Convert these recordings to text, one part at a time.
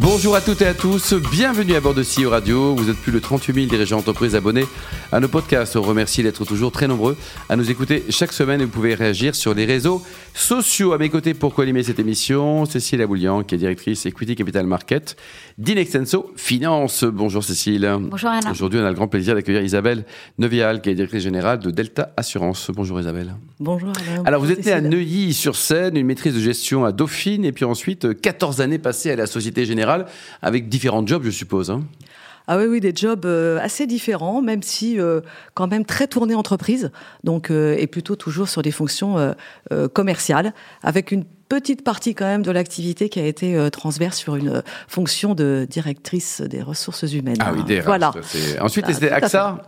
Bonjour à toutes et à tous, bienvenue à bord de CEO Radio. Vous êtes plus de 38 000 dirigeants d'entreprise abonnés à nos podcasts. On remercie d'être toujours très nombreux à nous écouter chaque semaine et vous pouvez réagir sur les réseaux sociaux. À mes côtés pour co-animer cette émission, Cécile Aboulian, qui est directrice Equity Capital Market d'Inextenso Finance. Bonjour Cécile. Bonjour Alain. Aujourd'hui, on a le grand plaisir d'accueillir Isabelle Nevial, qui est directrice générale de Delta Assurance. Bonjour Isabelle. Bonjour Alain. Alors, vous êtes né à. Neuilly-sur-Seine, une maîtrise de gestion à Dauphine, et puis ensuite 14 années passées à la Société Générale, avec différents jobs, je suppose. hein. Ah oui, oui, des jobs euh, assez différents, même si euh, quand même très tournés entreprise, donc euh, et plutôt toujours sur des fonctions euh, commerciales, avec une petite partie quand même de l'activité qui a été transverse sur une fonction de directrice des ressources humaines. Ah oui, des Voilà. Ensuite, c'était AXA.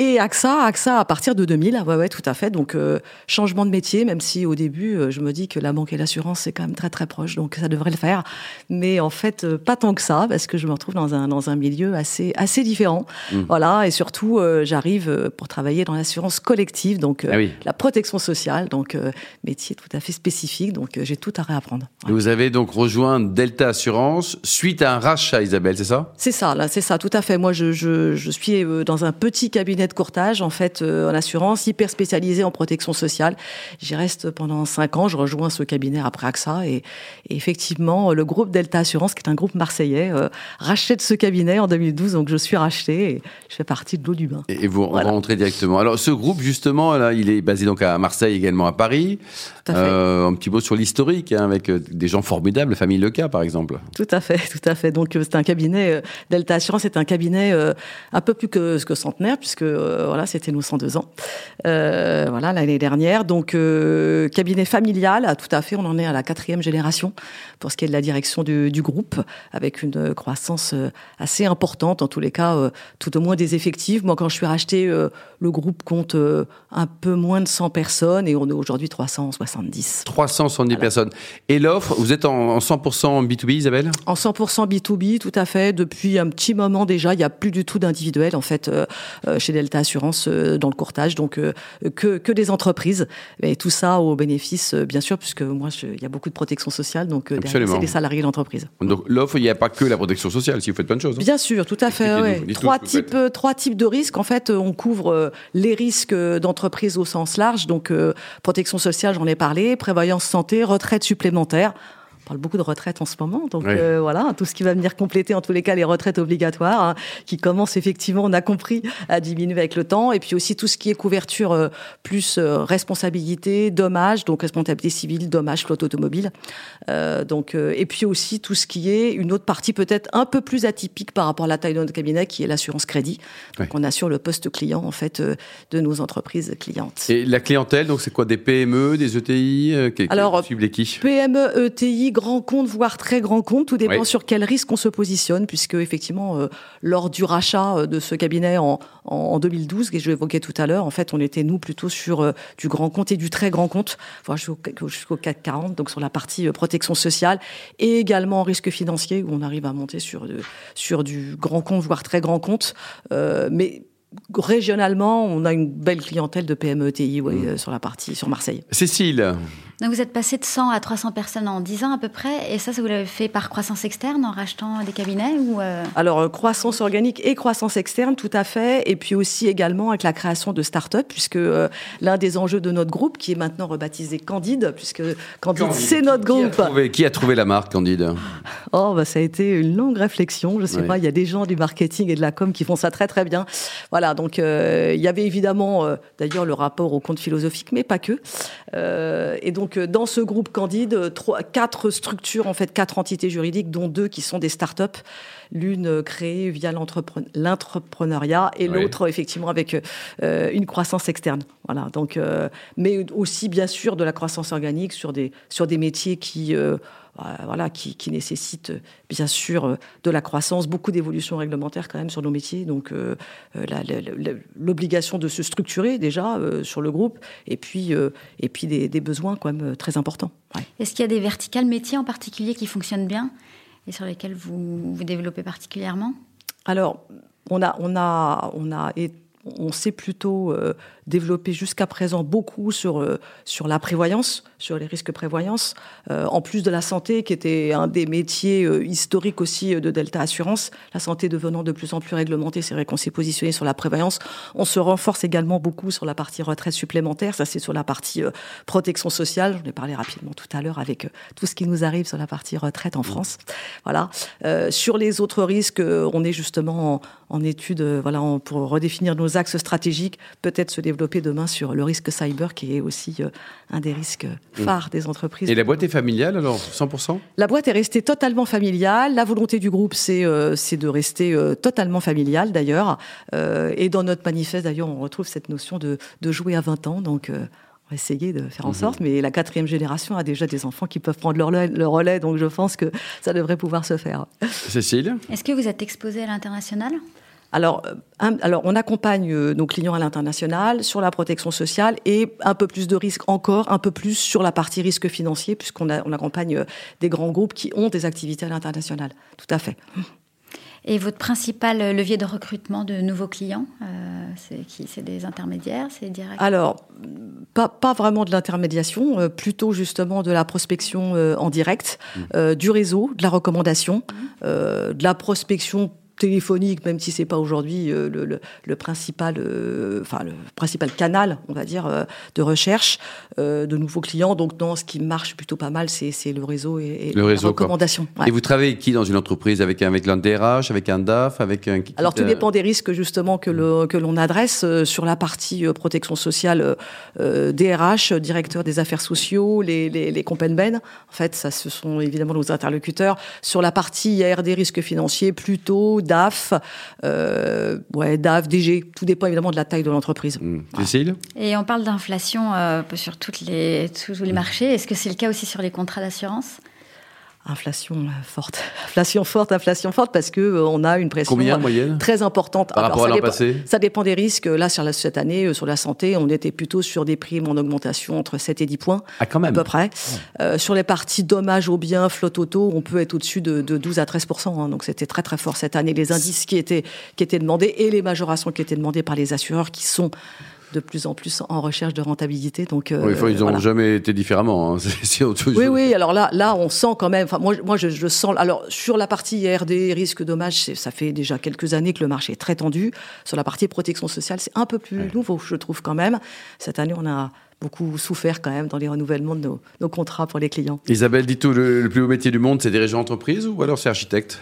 Et AXA, AXA à partir de 2000, ouais, ouais, tout à fait. Donc euh, changement de métier, même si au début euh, je me dis que la banque et l'assurance c'est quand même très très proche, donc ça devrait le faire. Mais en fait euh, pas tant que ça, parce que je me retrouve dans un dans un milieu assez assez différent. Mm. Voilà, et surtout euh, j'arrive pour travailler dans l'assurance collective, donc euh, Ah oui. la protection sociale, donc métier tout à fait spécifique. Donc j'ai tout à réapprendre. Ouais. Vous avez donc rejoint Delta Assurance suite à un rachat, Isabelle, c'est ça? C'est ça, là, c'est ça, tout à fait. Moi, je, je, je suis dans un petit cabinet de courtage, en fait, euh, en assurance, hyper spécialisé en protection sociale. J'y reste pendant cinq ans. Je rejoins ce cabinet après AXA. Et, et effectivement, le groupe Delta Assurance, qui est un groupe marseillais, euh, rachète ce cabinet en 2012. Donc, je suis racheté et je fais partie de l'eau du bain. Et vous Voilà. rentrez directement. Alors, ce groupe, justement, là, il est basé donc à Marseille, également à Paris. Tout à fait. Euh, un petit mot sur l'historique, hein, avec euh, des gens formidables, la famille Leca, par exemple. Tout à fait, tout à fait. Donc c'est un cabinet Delta Assurance, c'est un cabinet euh, un peu plus que que centenaire puisque euh, voilà c'était nos 102 ans. Euh, voilà l'année dernière. Donc euh, cabinet familial, ah, tout à fait. On en est à la quatrième génération pour ce qui est de la direction du, du groupe, avec une croissance assez importante en tous les cas, tout au moins des effectifs. Moi quand je suis racheté, le groupe compte un peu moins de 100 personnes et on est aujourd'hui 370. 370 personnes. Et l'offre, vous êtes en, en 100% B2B, Isabelle? En 100% B2B, tout à fait. Depuis un petit moment déjà, il n'y a plus du tout d'individuel en fait chez Delta Assurance euh, dans le courtage, donc euh, que que des entreprises. Et tout ça au bénéfice, euh, bien sûr, puisque moi, il y a beaucoup de protection sociale, donc c'est les salariés de l'entreprise. Donc, l'offre, il n'y a pas que la protection sociale, si vous faites plein de choses. hein. Bien sûr, tout à fait. Ouais. Trois types, trois types de risques. En fait, on couvre les risques d'entreprise au sens large, donc protection sociale, j'en ai parlé, prévoyance santé, retraite supplémentaire. On parle beaucoup de retraite en ce moment, donc Oui. euh, voilà, tout ce qui va venir compléter en tous les cas les retraites obligatoires, hein, qui commencent effectivement, on a compris, à diminuer avec le temps, et puis aussi tout ce qui est couverture euh, plus euh, responsabilité, dommages, donc responsabilité civile, dommages, flotte automobile, donc et puis aussi tout ce qui est une autre partie peut-être un peu plus atypique par rapport à la taille de notre cabinet, qui est l'assurance crédit. Donc on assure le poste client en fait de nos entreprises clientes. Et la clientèle, donc c'est quoi? Des PME, des ETI qui- qui Alors, ciblent les qui? PME, ETI, grand compte, voire très grand compte, tout dépend Oui. sur quel risque on se positionne, puisque effectivement, euh, lors du rachat euh, de ce cabinet en, en, en 2012, que je l'évoquais tout à l'heure, en fait, on était nous plutôt sur euh, du grand compte et du très grand compte, voire jusqu'au jusqu'au 440, donc sur la partie protection sociale, et également en risque financier, où on arrive à monter sur, du grand compte, voire très grand compte, mais régionalement, on a une belle clientèle de PME, ouais, euh, sur la partie, sur Marseille. Cécile, Donc vous êtes passé de 100 à 300 personnes en 10 ans à peu près, et ça, ça vous l'avez fait par croissance externe en rachetant des cabinets ou euh, Alors, euh, croissance organique et croissance externe, tout à fait. Et puis aussi également avec la création de start-up, puisque euh, l'un des enjeux de notre groupe, qui est maintenant rebaptisé Candide, puisque Candide, c'est notre qui a, groupe. trouvé, qui a trouvé la marque, Candide? Oh, bah, ça a été une longue réflexion. Je sais pas, il y a des gens du marketing et de la com qui font ça très très bien. Voilà, donc euh, il y avait évidemment euh, d'ailleurs le rapport au compte philosophique, mais pas que. Euh, et donc euh, dans ce groupe Candide, euh, trois, quatre structures en fait, quatre entités juridiques, dont deux qui sont des start-up. L'une euh, créée via l'entrepre- l'entrepreneuriat et l'autre effectivement avec euh, une croissance externe. Voilà, donc euh, mais aussi bien sûr de la croissance organique sur des sur des métiers qui voilà, qui, qui nécessite euh, bien sûr euh, de la croissance, beaucoup d'évolutions réglementaires quand même sur nos métiers. Donc euh, euh, l'obligation de se structurer déjà euh, sur le groupe, et puis euh, et puis des, des besoins quand même euh, très importants. Ouais. est-ce qu'il y a des verticales métiers en particulier qui fonctionnent bien et sur lesquels vous vous développez particulièrement? Alors on a on a on a et on s'est plutôt euh, développé jusqu'à présent beaucoup sur, euh, sur la prévoyance, sur les risques prévoyance, euh, en plus de la santé, qui était un des métiers historiques aussi de Delta Assurance. La santé devenant de plus en plus réglementée, c'est vrai qu'on s'est positionné sur la prévoyance. On se renforce également beaucoup sur la partie retraite supplémentaire, ça c'est sur la partie protection sociale. J'en ai parlé rapidement tout à l'heure avec tout ce qui nous arrive sur la partie retraite en France. Voilà. sur les autres risques, on est justement en, en étude voilà, pour redéfinir nos axes stratégiques, peut-être se développer demain sur le risque cyber, qui est aussi euh, un des risques mm. phares des entreprises. Et la boîte est familiale alors, 100% La boîte est restée totalement familiale. La volonté du groupe, c'est euh, de rester euh, totalement familiale d'ailleurs. et dans notre manifeste, d'ailleurs, on retrouve cette notion de, de jouer à 20 ans. Donc, on va essayer de faire en mhm. sorte, mais la quatrième génération a déjà des enfants qui peuvent prendre leur, leur relais, donc je pense que ça devrait pouvoir se faire. Cécile? Est-ce que vous êtes exposée à l'international? Alors, euh, alors, on accompagne euh, nos clients à l'international sur la protection sociale et un peu plus de risques encore, un peu plus sur la partie risque financier, puisqu'on on accompagne euh, des grands groupes qui ont des activités à l'international. Tout à fait. Et votre principal levier de recrutement de nouveaux clients, c'est qui? C'est des intermédiaires C'est direct? Alors, pas, pas vraiment de l'intermédiation, plutôt justement de la prospection en direct, mmh. du réseau, de la recommandation, mmh. de la prospection téléphonique, même si c'est pas aujourd'hui euh, le, le, principal, euh, enfin le principal canal, on va dire, euh, de recherche de nouveaux clients. Donc non, ce qui marche plutôt pas mal, c'est le réseau et, le réseau, la recommandation. Et vous travaillez qui dans une entreprise? Avec avec l'un DRH, avec un DAF, avec un. Alors tout dépend des risques justement que le, que l'on adresse sur la partie protection sociale, DRH, directeur des affaires sociaux, les les, les En fait, ça ce sont évidemment nos interlocuteurs. Sur la partie IRD risques financiers, plutôt DAF, euh, ouais, DAF, DG, tout dépend évidemment de la taille de l'entreprise. Mmh. Cécile? Et on parle d'inflation euh, sur toutes les, tous les marchés. Est-ce que c'est le cas aussi sur les contrats d'assurance? Inflation euh, forte, inflation forte, inflation forte, parce que euh, on a une pression très importante. Par rapport à l'an passé Ça dépend des risques. Là, sur cette année, euh, sur la santé, on était plutôt sur des primes en augmentation entre 7 et 10 points, ah, quand même. à peu près. sur les parties dommages aux biens, flotte auto, on peut être au-dessus de, 12 à 13% hein. Donc c'était très très fort cette année. Les indices qui étaient, qui étaient demandés et les majorations qui étaient demandées par les assureurs qui sont de plus en plus en recherche de rentabilité. Donc, euh, ils n'ont jamais été différemment. Hein. oui, oui. Alors là, là, on sent quand même. Enfin, moi, moi, je, je, sens. Alors sur la partie IRD, risque dommage, ça fait déjà quelques années que le marché est très tendu. Sur la partie protection sociale, c'est un peu plus nouveau, je trouve quand même. Cette année, on a beaucoup souffert quand même dans les renouvellements de nos, contrats pour les clients. Isabelle dit tout, le, le plus beau métier du monde, c'est dirigeant d'entreprise ou alors c'est architecte?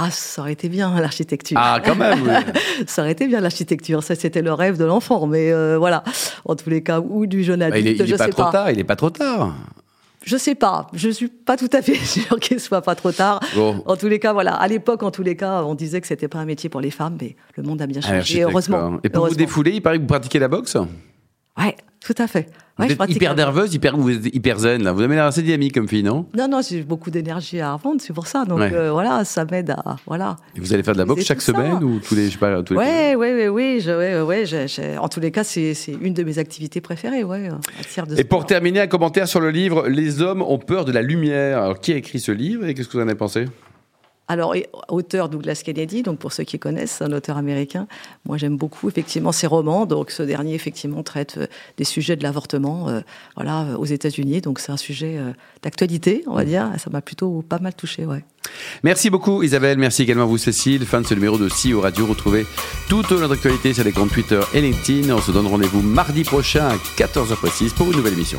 Ah, ça aurait été bien l'architecture. Ah, quand même. ça aurait été bien l'architecture. Ça, c'était le rêve de l'enfant. Mais euh, voilà, en tous les cas, ou du jeune adulte. il, n'est pas trop tard. Il n'est pas trop tard. Je sais pas. Je suis pas tout à fait sûr qu'il soit pas trop tard. En tous les cas, voilà. À l'époque, en tous les cas, on disait que c'était pas un métier pour les femmes, mais le monde a bien ah, changé. heureusement. Et pour vous défouler, il paraît que vous pratiquez la boxe? Ouais, tout à fait. Vous êtes hyper nerveuse, hyper, vous êtes hyper zen. Là. Vous avez l'air assez dynamique comme fille, non? Non, non, j'ai beaucoup d'énergie à revendre, c'est pour ça. Donc euh, voilà, ça m'aide à voilà. Et vous allez faire de la boxe chaque semaine ou tous les, je sais pas, tous les ouais, ouais, ouais, ouais, ouais, En tous les cas, c'est une de mes activités préférées, ouais. et pour terminer, un commentaire sur le livre Les hommes ont peur de la lumière. Alors, qui a écrit ce livre et qu'est-ce que vous en avez pensé? Alors, auteur Douglas Kennedy, donc pour ceux qui connaissent, un auteur américain. Moi, j'aime beaucoup effectivement ses romans. Donc, ce dernier effectivement traite euh, des sujets de l'avortement, euh, voilà, euh, aux États-Unis. Donc, c'est un sujet d'actualité, on va mm. dire. Ça m'a plutôt pas mal touché, ouais. Merci beaucoup Isabelle, merci également à vous Cécile. Fin de ce numéro de CEO Radio. Retrouvez toute notre actualité sur les comptes Twitter et LinkedIn. On se donne rendez-vous mardi prochain à 14h précise pour une nouvelle émission.